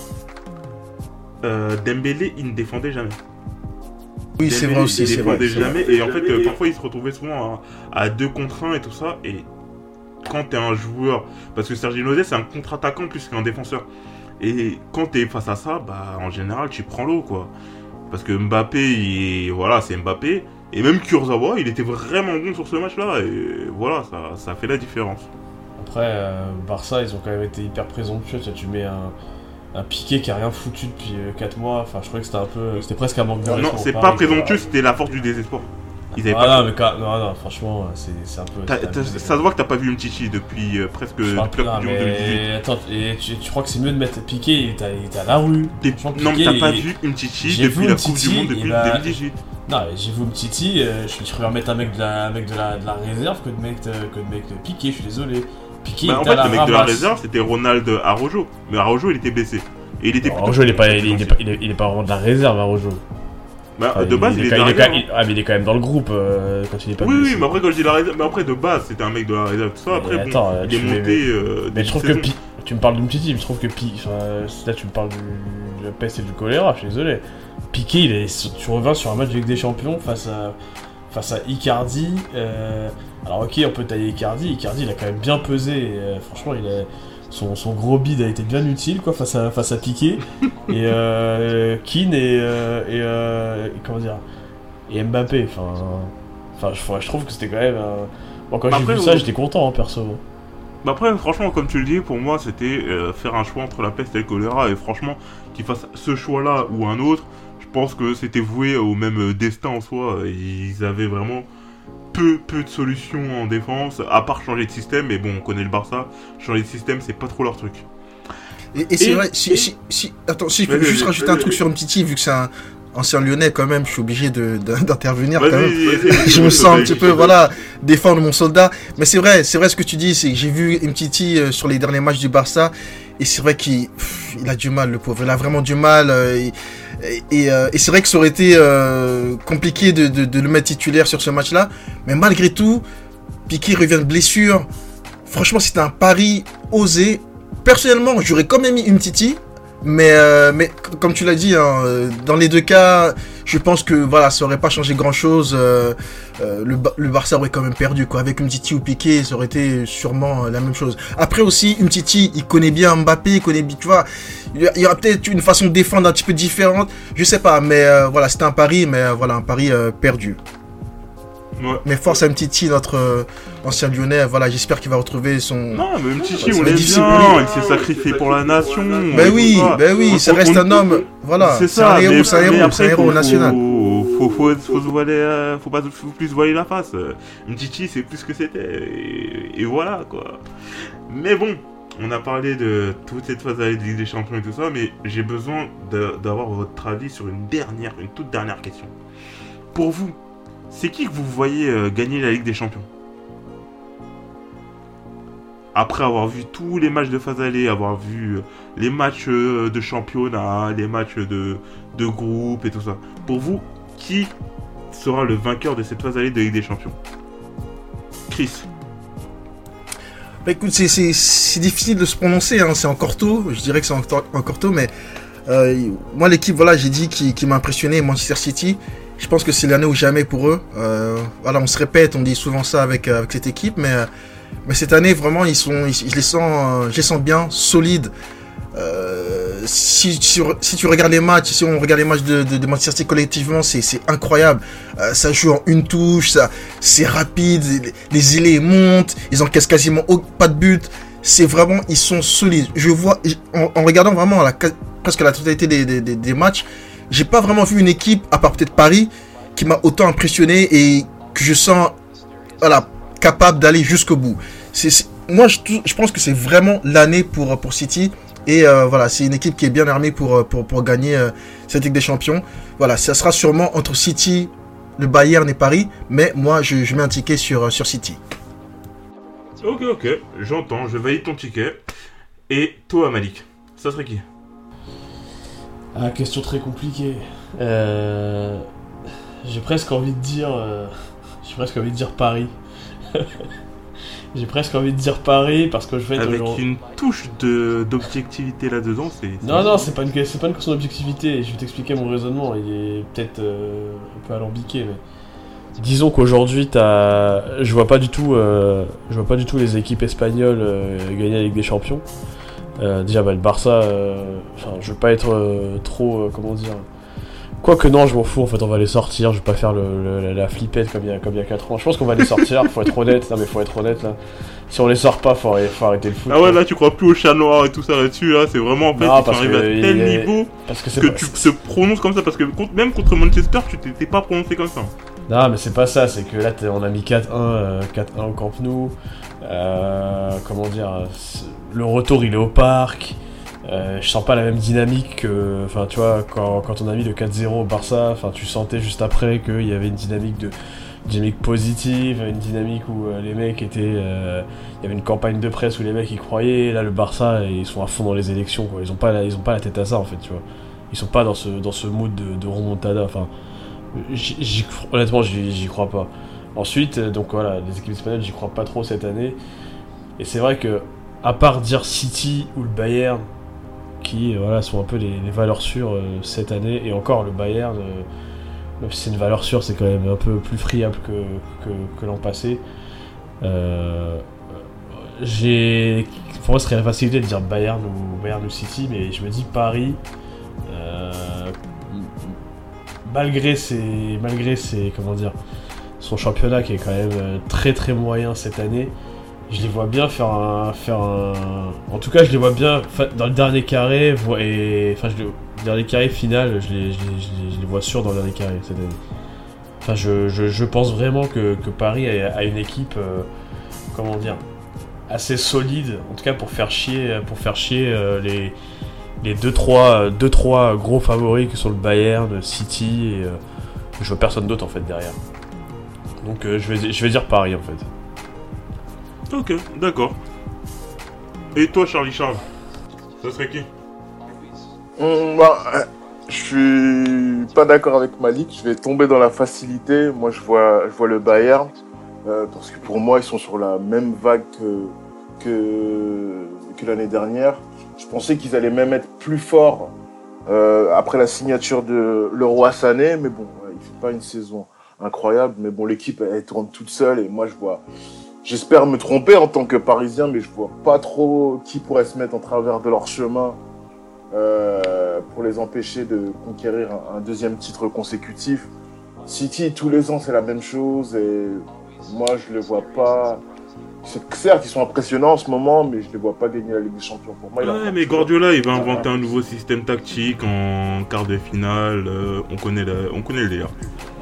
Euh, Dembélé, il ne défendait jamais. Oui, c'est vrai aussi, c'est vrai. jamais. Et en fait, euh, parfois, il se retrouvait souvent à, à deux contre un et tout ça. Et quand t'es un joueur, parce que Sergio Nodé, c'est un contre-attaquant plus qu'un défenseur. Et quand t'es face à ça, bah en général, tu prends l'eau, quoi. Parce que Mbappé, il- voilà, c'est Mbappé. Et même Kurzawa, il était vraiment bon sur ce match-là. Et voilà, ça, ça fait la différence. Après, euh, Barça, ils ont quand même été hyper présomptueux. Tu, vois, tu mets un, un piqué qui a rien foutu depuis 4 mois. Enfin, je trouvais que c'était un peu. C'était presque un manque de Non, c'est pas présomptueux, c'était la force du désespoir. Ils avaient Ah pas. non, mais quand... non, non, franchement, c'est c'est un peu. Ça se voit que t'as pas vu Umtiti depuis euh, presque depuis la Coupe du Monde 2018. mais attends, et tu, tu crois que c'est mieux de mettre Piqué, il était, à la rue. Des- Non, mais t'as pas vu Umtiti J'ai depuis la Coupe du Monde depuis va- 2018. Non, mais j'ai vu Umtiti, euh, je, préfère mettre un mec de la, un mec de la, de la réserve que de mettre, euh, que de mettre Piqué, je suis désolé. Bah, en fait, le mec de la réserve, c'était Ronald Arrojo. Mais Arrojo, il était blessé. Et il était Bon, Araujo, il est pas, il est, il est pas, il est- il est pas vraiment de la réserve, Araujo. Bah, Enfin, de base, il, est quand- il- Ah, mais il est quand même dans le groupe euh, quand il est pas Oui, blessé. oui, mais après, quand je dis la réserve, mais après, de base, c'était un mec de la réserve, tout ça. Après, bon, attends, euh, il est euh, Mais début je trouve que. Pi... tu me parles d'Umtiti, mais je trouve que Pi... là tu me parles du... de la peste et du choléra, je suis désolé. Piqué, il est... tu reviens sur un match de Ligue des Champions face à face à Icardi. euh, Alors ok, on peut tailler Icardi. Icardi, il a quand même bien pesé. et, euh, franchement, il a... son, son gros bide a été bien utile quoi face à face à Piqué *laughs* et euh, Keane et, euh, et euh, comment dire et Mbappé. Enfin, enfin, je, je trouve que c'était quand même. Bon, quand j'ai Après, vu ça, j'étais content, hein, perso. Bah après, franchement, comme tu le dis, pour moi, c'était euh, faire un choix entre la peste et le choléra. Et franchement, qu'il fasse ce choix-là ou un autre, je pense que c'était voué au même destin en soi. Ils avaient vraiment peu, peu de solutions en défense, à part changer de système. Mais bon, on connaît le Barça, changer de système, c'est pas trop leur truc. Et, et c'est vrai, si, et- si, si, attends, si je peux juste rajouter un truc sur Umtiti, vu que c'est un ancien lyonnais quand même, je suis obligé *laughs* d'intervenir quand même. Je me sens un petit peu, voilà, défendre mon soldat. Mais c'est vrai, c'est vrai ce que tu dis, c'est que j'ai vu Mtiti euh, sur les derniers matchs du Barça, et c'est vrai qu'il il a du mal, le pauvre. Il a vraiment du mal. euh, euh, et c'est vrai que ça aurait été euh, compliqué de le mettre titulaire sur ce match-là. Mais malgré tout, Piqué revient de blessure. Franchement, c'était un pari osé. Personnellement, j'aurais quand même mis Umtiti. Mais, euh, comme tu l'as dit, hein, euh, dans les deux cas, je pense que voilà, ça aurait pas changé grand chose. le, Ba- le Barça aurait quand même perdu. Quoi. Avec Umtiti ou Piqué, ça aurait été sûrement euh, la même chose. Après aussi, Umtiti, il connaît bien Mbappé, il connaît bien, tu. Il y aura peut-être une façon de défendre un petit peu différente. Je sais pas, mais euh, voilà, c'était un pari, mais euh, voilà, un pari euh, perdu. Ouais. Mais force à Umtiti, notre euh, ancien lyonnais, voilà, j'espère qu'il va retrouver son. Non, mais Chichi, ça on l'aime bien, il s'est sacrifié pour la nation. Ben oui, ben oui, ça reste un homme. Voilà, C'est un ça, héros, c'est un héros, après, c'est un héros faut- national. Faut, faut, faut, se voiler, euh, faut pas faut plus se voiler la face. Mtiti, c'est plus ce que c'était. Et, et voilà, quoi. Mais bon, on a parlé de toute cette phase de Ligue des Champions et tout ça, mais j'ai besoin d'avoir votre avis sur une dernière, une toute dernière question. Pour vous, c'est qui que vous voyez euh, gagner la Ligue des Champions? Après avoir vu tous les matchs de phase allée, avoir vu euh, les matchs euh, de championnat, les matchs de, de groupe et tout ça, pour vous, qui sera le vainqueur de cette phase allée de Ligue des Champions? Chris. Bah écoute, c'est- difficile de se prononcer, hein, c'est encore tôt, je dirais que c'est encore, tôt, mais moi l'équipe, voilà, j'ai dit qui, qui m'a impressionné, Manchester City, je pense que c'est l'année ou jamais pour eux. Euh, on se répète, on dit souvent ça avec, euh, cette équipe, mais, euh, mais cette année, vraiment, ils sont, ils- je les sens, euh, je sens bien, solides. Euh, si, tu regardes les matchs, si on regarde les matchs de, de, de Manchester collectivement, c'est incroyable. Euh, ça joue en une touche, c'est rapide, les, les ailés montent, ils encaissent quasiment pas de but. C'est vraiment, ils sont solides. Je vois, en, regardant vraiment presque la totalité des, des matchs, j'ai pas vraiment vu une équipe, à part peut-être Paris, qui m'a autant impressionné et que je sens, voilà, capable d'aller jusqu'au bout. Moi, je, pense que c'est vraiment l'année pour, pour City. Et euh, voilà, c'est une équipe qui est bien armée pour, pour, pour gagner euh, cette Ligue des Champions. Voilà, ça sera sûrement entre City, le Bayern et Paris. Mais moi, je, je mets un ticket sur, euh, sur City. Ok, ok, j'entends, je valide ton ticket. Et toi, Malik, ça serait qui? Ah, question très compliquée. Euh, J'ai presque envie de dire. euh, J'ai presque envie de dire Paris. *laughs* J'ai presque envie de dire Paris parce que je vais être Avec aujourd'hui- une touche de- d'objectivité là-dedans, c'est... c'est- Non, non, c'est pas, une... c'est pas une question d'objectivité. Je vais t'expliquer mon raisonnement. Il est peut-être euh, un peu alambiqué, mais. Disons qu'aujourd'hui, t'as... je vois pas du tout, je vois pas du tout les équipes espagnoles gagner la Ligue des Champions. Euh, déjà, bah, le Barça, euh, enfin, je veux pas être euh, trop, euh, comment dire. Quoique non, je m'en fous. En fait, on va les sortir. Je vais pas faire le, le- la, flippette comme il y a comme il y a 4 ans. Je pense qu'on va les sortir. faut être honnête. Non, mais faut être honnête là. Si on les sort pas, faut, arrêter- faut arrêter le foot. Ah ouais, là, tu crois plus au chat noir et tout ça là-dessus, là, c'est vraiment, en fait, Non, ils sont parce arrivés à que tel est- niveau Parce que que pas- tu te prononces comme ça, parce que même contre Manchester, tu t'étais pas prononcé comme ça. Non, mais c'est pas ça, c'est que là, on a mis 4-1 euh, 4-1 au Camp Nou. Euh, comment dire Le retour, il est au parc. Euh, je sens pas la même dynamique que. Enfin, tu vois, quand, on a mis le 4-0 au Barça, enfin, tu sentais juste après qu'il y avait une dynamique de. dynamique positive, une dynamique où euh, les mecs étaient. Il y avait une campagne de presse où les mecs y croyaient. Là, le Barça, ils sont à fond dans les élections, quoi. Ils ont pas la, ils ont pas la tête à ça, en fait, tu vois. Ils sont pas dans ce, dans ce mood de, de remontada. Enfin, honnêtement, j'y crois pas. Ensuite, euh, donc voilà, les équipes espagnoles, j'y crois pas trop cette année. Et c'est vrai que, à part dire City ou le Bayern, qui euh, voilà, sont un peu les, valeurs sûres euh, cette année, et encore le Bayern, c'est une valeur sûre, c'est quand même un peu plus friable que, l'an passé. Pour moi, ce serait la facilité de dire Bayern ou, Bayern ou City, mais je me dis Paris. malgré ses. Malgré ses. Comment dire Son championnat qui est quand même euh, très très moyen cette année. Je les vois bien faire un. Faire un... En tout cas, je les vois bien dans le dernier carré. Et... Enfin, les- le dernier carré final, je les, vois sûrs dans le dernier carré cette année. Enfin, je, je, pense vraiment que, que Paris a, une équipe. euh, comment dire assez solide, en tout cas pour faire chier, pour faire chier euh, les les deux trois, deux, trois gros favoris que sont le Bayern, le City et je vois personne d'autre en fait derrière. Donc euh, je, vais, je vais dire Paris en fait. Ok, d'accord. Et toi, Charlie Charles Ça serait qui? Hum, bah, euh, je suis pas d'accord avec Malik. Je vais tomber dans la facilité. Moi, je vois, je vois le Bayern. euh, parce que pour moi, ils sont sur la même vague que, que, que l'année dernière. Je pensais qu'ils allaient même être plus forts euh, après la signature de Leroy Sané, mais bon, il fait pas une saison incroyable, mais bon, l'équipe elle, tourne toute seule et moi je vois, j'espère me tromper en tant que Parisien, mais je vois pas trop qui pourrait se mettre en travers de leur chemin euh, pour les empêcher de conquérir un, un deuxième titre consécutif. City tous les ans c'est la même chose et moi je le vois pas. C'est certes ils sont impressionnants en ce moment, mais je les vois pas gagner la Ligue des Champions. Pour moi, Ouais, mais Guardiola, il va inventer un nouveau système tactique en quart de finale. euh, on, connaît le, on connaît le délire.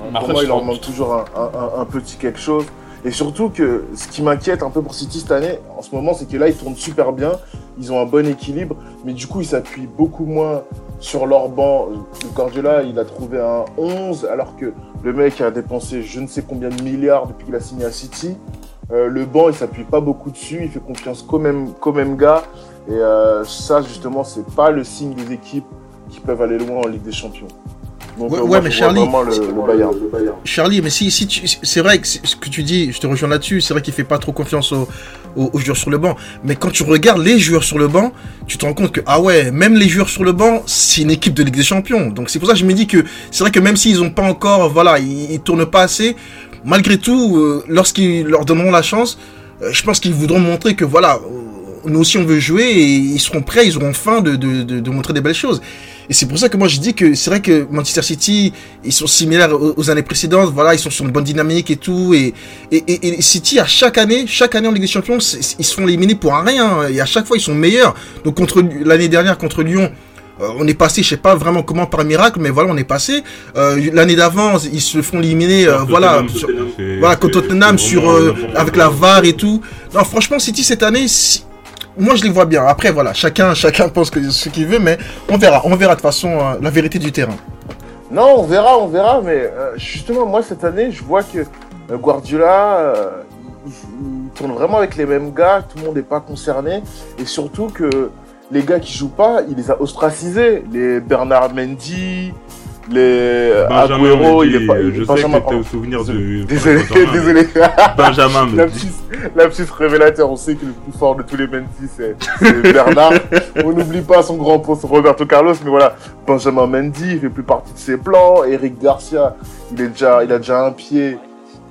Pour Après, moi, il leur manque toujours un, un- un- un petit quelque chose. Et surtout que ce qui m'inquiète un peu pour City cette année, en ce moment, c'est que là, ils tournent super bien. Ils ont un bon équilibre. Mais du coup, ils s'appuient beaucoup moins sur leur banc. Le Guardiola, il a trouvé un 11, alors que le mec a dépensé je ne sais combien de milliards depuis qu'il a signé à City. Euh, le banc, il s'appuie pas beaucoup dessus. Il fait confiance qu'au même, même gars. Et euh, ça, justement, c'est pas le signe des équipes qui peuvent aller loin en Ligue des Champions. Donc, Ouais, euh, ouais, moi, mais Charlie- vraiment le, le Bayern. le Bayern. Charlie, mais si, si tu- c'est vrai que ce que tu dis, je te rejoins là-dessus, c'est vrai qu'il fait pas trop confiance aux, aux- aux joueurs sur le banc. Mais quand tu regardes les joueurs sur le banc, tu te rends compte que, ah ouais, même les joueurs sur le banc, c'est une équipe de Ligue des Champions. Donc c'est pour ça que je me dis que c'est vrai que même s'ils ont pas encore, voilà, ils, ils tournent pas assez, malgré tout, euh, lorsqu'ils leur donneront la chance, euh, je pense qu'ils voudront montrer que, voilà, euh, nous aussi on veut jouer et ils seront prêts, ils auront faim de, de, de, montrer des belles choses. Et c'est pour ça que moi je dis que c'est vrai que Manchester City, ils sont similaires aux, années précédentes, voilà, ils sont sur une bonne dynamique et tout. Et, et, et, City, à chaque année, chaque année en Ligue des Champions, ils se font éliminer pour rien. Et à chaque fois, ils sont meilleurs. Donc contre l'année dernière, contre Lyon, euh, on est passé, je sais pas vraiment comment par miracle, mais voilà, on est passé. Euh, l'année d'avant, ils se font éliminer, euh, voilà, sur- voilà, contre Tottenham sur euh, avec la VAR et tout. Non, franchement, City cette année, si- moi je les vois bien. Après, voilà, chacun, *laughs* chacun pense que ce qu'il veut, mais on verra, on verra de toute façon euh, la vérité du terrain. Non, on verra, on verra, mais euh, justement, moi, cette année, je vois que euh, Guardiola, euh, il, il tourne vraiment avec les mêmes gars, tout le monde n'est pas concerné, et surtout que les gars qui jouent pas, il les a ostracisés. Les Bernard Mendy, les Benjamin Agüero, Mendy, il est pas... je sais Benjamin, que t'es au souvenir du... Désolé, Benjamin, désolé. *laughs* Benjamin Mendy. Lapsus, révélateur, on sait que le plus fort de tous les Mendy, c'est c'est Bernard. on n'oublie pas son grand poste Roberto Carlos, mais voilà, Benjamin Mendy, il fait plus partie de ses plans. Eric Garcia, il, est déjà, il a déjà un pied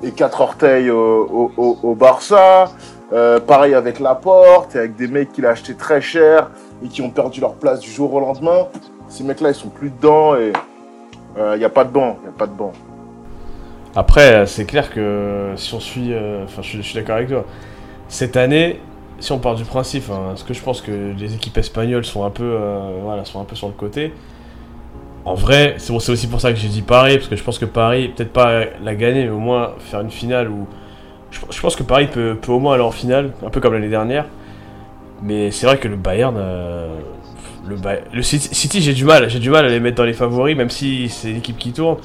et quatre orteils au, au, au- au Barça. Euh, pareil avec Laporte et avec des mecs qu'il a achetés très cher et qui ont perdu leur place du jour au lendemain. Ces mecs-là, ils sont plus dedans et il n'y a pas de banc, il a pas de. Après, euh, c'est clair que si on suit. euh, Enfin, je suis- d'accord avec toi. Cette année, si on part du principe, hein, parce que je pense que les équipes espagnoles sont un peu, euh, sur le côté. En vrai, c'est aussi pour ça que j'ai dit Paris, parce que je pense que Paris, peut-être pas la gagner, mais au moins faire une finale où. Je, pense que Paris peut, au moins aller en finale, un peu comme l'année dernière. Mais c'est vrai que le Bayern. euh, le, City, City, j'ai du mal, j'ai du mal à les mettre dans les favoris, même si c'est l'équipe qui tourne.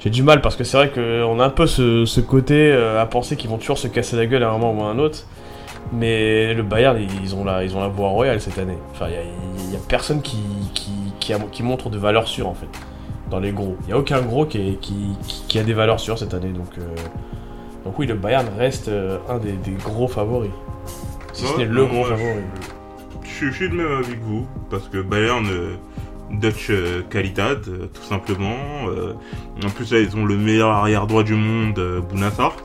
J'ai du mal parce que c'est vrai qu'on a un peu ce, côté euh, à penser qu'ils vont toujours se casser la gueule à un moment ou à un autre. Mais le Bayern, ils ont la, ils ont la voie royale cette année. Enfin, il n'y a, personne qui, montre de valeurs sûres en fait. Dans les gros. Il n'y a aucun gros qui a des valeurs sûres cette année. Donc, euh, donc oui, le Bayern reste euh, un des, des gros favoris. Si ce n'est le gros moi, favori. Je, je suis de même que vous, parce que Bayern, euh, Dutch euh, Qualitad, euh, tout simplement. en plus, là, ils ont le meilleur arrière-droit du monde, Bounassar.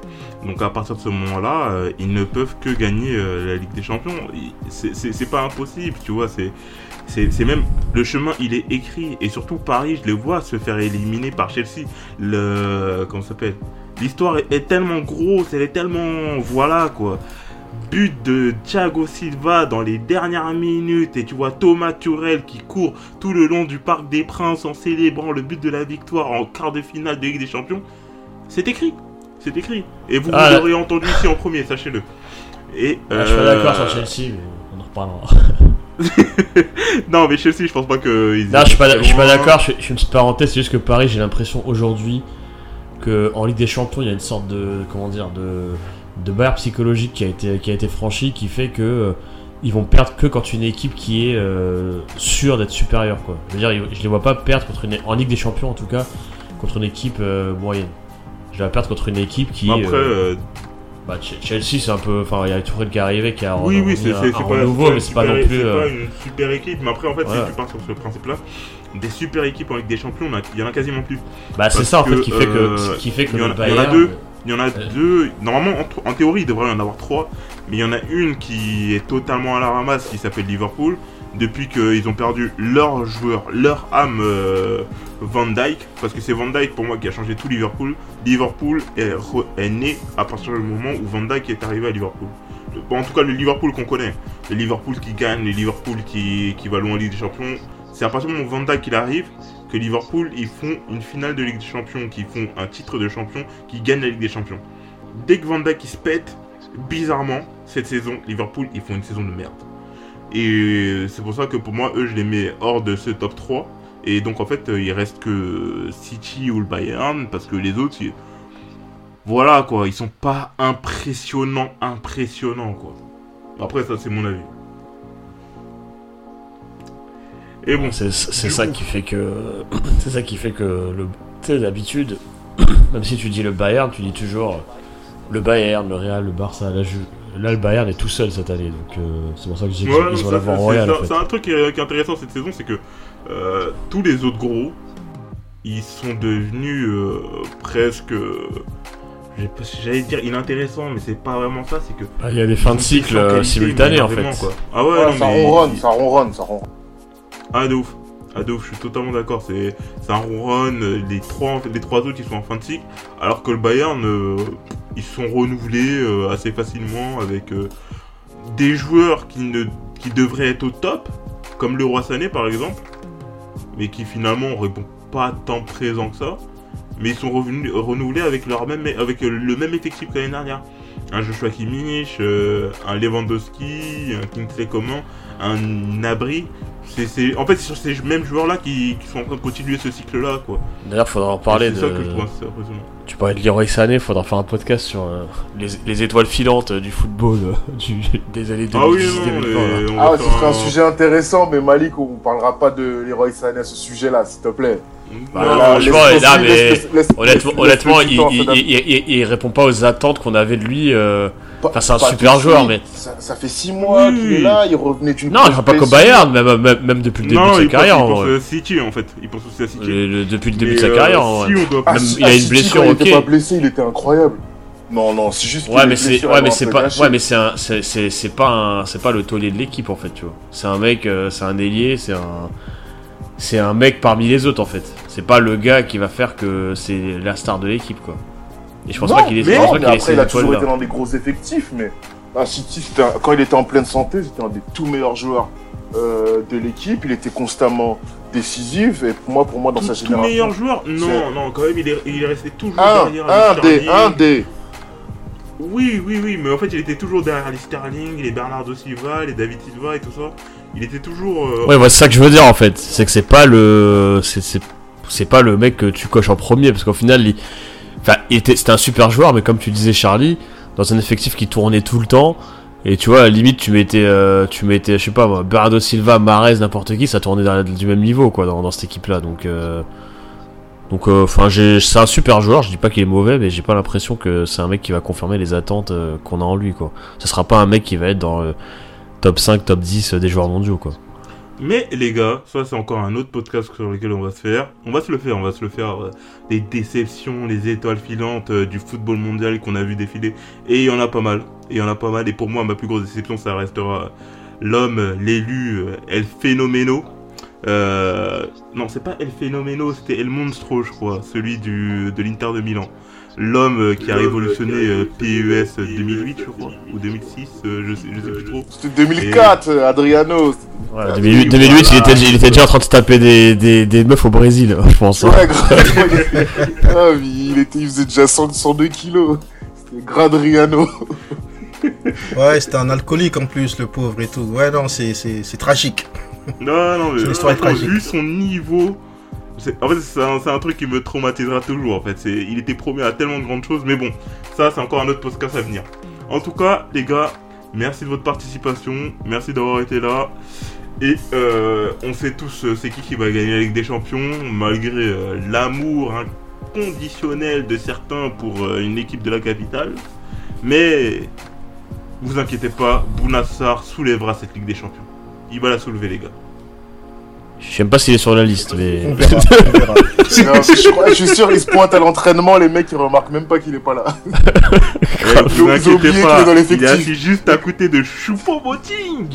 Donc à partir de ce moment-là, euh, ils ne peuvent que gagner euh, la Ligue des Champions. C'est pas impossible, tu vois. C'est même le chemin, il est écrit. Et surtout Paris, je les vois se faire éliminer par Chelsea. Le comment ça s'appelle? L'histoire est, tellement grosse, elle est tellement voilà quoi but de Thiago Silva dans les dernières minutes et tu vois Thomas Turel qui court tout le long du Parc des Princes en célébrant le but de la victoire en quart de finale de Ligue des Champions. C'est écrit. C'est écrit. Et vous, Ah, vous l'aurez entendu ici en premier, sachez-le. Et, Ah, je suis pas euh, d'accord sur Chelsea, mais on en reparlera. *laughs* non, mais Chelsea, je pense pas que. ils Non, je suis pas, je suis d'accord, je, fais une petite parenthèse, c'est juste que Paris, j'ai l'impression aujourd'hui que en Ligue des Champions, il y a une sorte de comment dire de de barrière psychologique qui a été qui a été franchie qui fait que euh, ils vont perdre que quand une équipe qui est euh, sûre d'être supérieure quoi. Je veux dire, je les vois pas perdre contre une en Ligue des Champions en tout cas contre une équipe euh, moyenne. Je les vois perdre contre une équipe qui Après, Bah, Ch- Chelsea, c'est un peu. Enfin, il y a Tourelle qui est arrivé, qui a Oui, oui, c'est pas, c'est mais c'est pas non plus. c'est pas une super équipe. Mais après, en fait, si tu pars sur ce principe-là, des super équipes en Ligue des Champions, il y en a quasiment plus. Bah, c'est ça en fait que, qui fait que, euh, qui fait que il y en a- il y en a Bayern. deux. Il y en a Euh. deux. Normalement, en, en théorie, il devrait y en avoir trois. Mais il y en a une qui est totalement à la ramasse, qui s'appelle Liverpool. Depuis qu'ils ont perdu leur joueur, leur âme euh, Van Dyke. Parce que c'est Van Dyke pour moi qui a changé tout Liverpool. Liverpool est né à partir du moment où Van Dyke est arrivé à Liverpool. Bon, en tout cas, le Liverpool qu'on connaît. Le Liverpool qui gagne, le Liverpool qui, qui va loin en Ligue des Champions. C'est à partir du moment où Van Dyke il arrive que Liverpool ils font une finale de Ligue des Champions, qui font un titre de champion, qui gagnent la Ligue des Champions. Dès que Van Dijk il se pète, bizarrement, cette saison, Liverpool ils font une saison de merde. Et c'est pour ça que pour moi, eux, je les mets hors de ce top 3. Et donc en fait, il reste que City ou le Bayern, parce que les autres, ils- voilà quoi, ils sont pas impressionnants, impressionnants quoi. Après, ça c'est mon avis. Et bon, C'est ça coup- qui fait que. *clears throat* C'est ça qui fait que le. Tu sais, d'habitude, *clears throat* même si tu dis le Bayern, tu dis toujours le Bayern, le Real, le Barça, la Juve. Là, le Bayern est tout seul cette année, donc euh, c'est pour ça que je dis qu'ils Ouais, non, ils ont ça, l'avant c'est- royal c'est- en fait. C'est un truc qui est, qui est intéressant cette saison, c'est que euh, tous les autres gros, ils sont devenus euh, presque. euh, j'ai J'allais dire inintéressants, mais c'est pas vraiment ça, c'est que. Ah, Il y a des fins de cycle euh, simultanées en fait. quoi. Ah ouais, Ouais, non, ça mais- ronronne, ça ronronne, ça ronronne. Ah de ouf. Ah de ouf, je suis totalement d'accord. C'est un ronron. euh, Les trois, autres, ils sont en fin de cycle. Alors que le Bayern, euh, ils sont renouvelés euh, assez facilement avec des joueurs qui, ne, qui devraient être au top, comme le Roi Sané par exemple, mais qui finalement ne répondent pas tant présent que ça. Mais ils sont renouvelés avec, leur même, avec le même effectif que l'année dernière. Un Joshua Kimmich, un Lewandowski, un Kingsley Coman, un Nabri. C'est, c'est- En fait, c'est sur ces mêmes joueurs-là qui, qui sont en train de continuer ce cycle-là, quoi. D'ailleurs, faudra en parler c'est de. ça que je trouve assez impressionnant. Tu parlais de Leroy Sané, faudra faire un podcast sur euh, les, les étoiles filantes euh, du football euh, *laughs* du- des années 2010 Ah oui, non, 2020, là. mais on Ah ce serait un sujet intéressant, mais Malik, on parlera pas de Leroy Sané à ce sujet-là, s'il te plaît. Bah, Non, franchement, là, mais Honnêtement, il, répond pas aux attentes qu'on avait de lui. euh, Pas- enfin, c'est un pas super joueur, suite. mais- Ça, ça fait 6 mois Oui, qu'il est là, il revenait d'une Non, il ne pas qu'au. Bayern, même, même, même depuis le début non, de sa carrière. il en pense City, en fait. Il pense aussi à City. Le- le- depuis le début Mais, de sa euh, carrière. en si vrai. on doit... Même- si- il a une blessure, quand il ok. était pas blessé, il était incroyable. Non, non, c'est juste. Ouais, mais c'est ouais, mais c'est peu pas gâché. ouais, mais c'est un c'est c'est c'est pas un c'est pas le taulier de l'équipe en fait, tu vois. C'est un mec, euh, c'est un ailier, c'est un c'est un mec parmi les autres en fait. C'est pas le gars qui va faire que c'est la star de l'équipe quoi. Et je pense Non, pas qu'il est, je mais pense non, pas mais qu'il ait après, il a toujours été dans des gros effectifs, mais à City, un- quand il était en pleine santé, c'était un des tout meilleurs joueurs euh, de l'équipe. Il était constamment décisif, et pour moi, pour moi dans Tout, sa tout génération. meilleur joueur C'est- Non, non, quand même, il est, il est resté toujours Un, derrière un les des, Sterling. un des. Oui, oui, oui, mais en fait, il était toujours derrière les Sterling, les Bernardo Silva, les David Silva et tout ça. Il était toujours... euh, Ouais, voilà, c'est ça que je veux dire en fait. C'est que c'est pas le c'est c'est pas le mec que tu coches en premier parce qu'au final il était c'était un super joueur mais comme tu disais Charlie, dans un effectif qui tournait tout le temps et tu vois à la limite tu mettais euh, tu mettais je sais pas moi Bernardo Silva, Mahrez, n'importe qui, ça tournait du même niveau quoi dans, cette équipe là donc euh, donc euh, enfin c'est un super joueur, je dis pas qu'il est mauvais mais j'ai pas l'impression que c'est un mec qui va confirmer les attentes euh, qu'on a en lui quoi. Ce sera pas un mec qui va être dans top 5, top 10 des joueurs mondiaux quoi. Mais les gars, ça c'est encore un autre podcast sur lequel on va se faire. On va se le faire, on va se le faire. euh, les déceptions, les étoiles filantes euh, du football mondial qu'on a vu défiler. Et il y en a pas mal. Et il y en a pas mal. Et pour moi, ma plus grosse déception, ça restera l'homme, euh, l'élu, euh, El Phénoméno. Euh, non, c'est pas El Phénoméno, c'était El Monstro, je crois. Celui de l'Inter de Milan. L'homme euh, qui a révolutionné euh, PES 2008, je crois. Ou 2006, euh, je, sais, je sais plus trop. C'était 2004, euh, Adriano. Ouais, Ah, 2008, oui, 2008 il, était, il était déjà en train de se taper des, des, des meufs au Brésil, je pense. hein. Ouais, grave. ah, mais il, était, il faisait déjà 100 102 kilos. C'était Gradriano. Ouais, c'était un alcoolique en plus, le pauvre et tout. Ouais, non, c'est- c'est c'est tragique. Non, non, mais Son histoire est tragique. vu son niveau, en fait, c'est un, truc qui me traumatisera toujours. En fait, il était promis à tellement de grandes choses, mais bon, ça, c'est encore un autre podcast à venir. En tout cas, les gars, merci de votre participation, merci d'avoir été là. Et euh, on sait tous euh, c'est qui qui va gagner la Ligue des Champions, malgré euh, l'amour inconditionnel de certains pour une équipe de la capitale. Mais vous inquiétez pas, Bounassar soulèvera cette Ligue des Champions. Il va la soulever, les gars. Je sais même pas s'il est sur la liste, mais. On verra. on verra. *laughs* Non, je, crois- je suis sûr, il se pointe à l'entraînement, les mecs, ils remarquent même pas qu'il est pas là. *laughs* Ouais, vous inquiétez qu'il pas, est dans il est assis juste à côté de Choupo-Moting.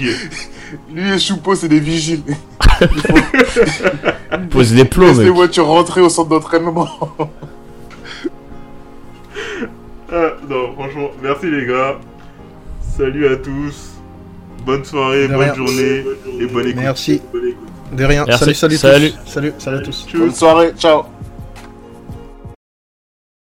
Lui et Choupo, c'est des vigiles. *laughs* Pose des Ils plombs, laissent les mec. voitures rentrer au centre d'entraînement. Ah, non, franchement, merci les gars. Salut à tous. Bonne soirée, bonne journée et bonne écoute. Merci. Bonne écoute. De rien. Merci. Salut, salut, Salut. tous. Salut, salut à tous. Bonne soirée, ciao.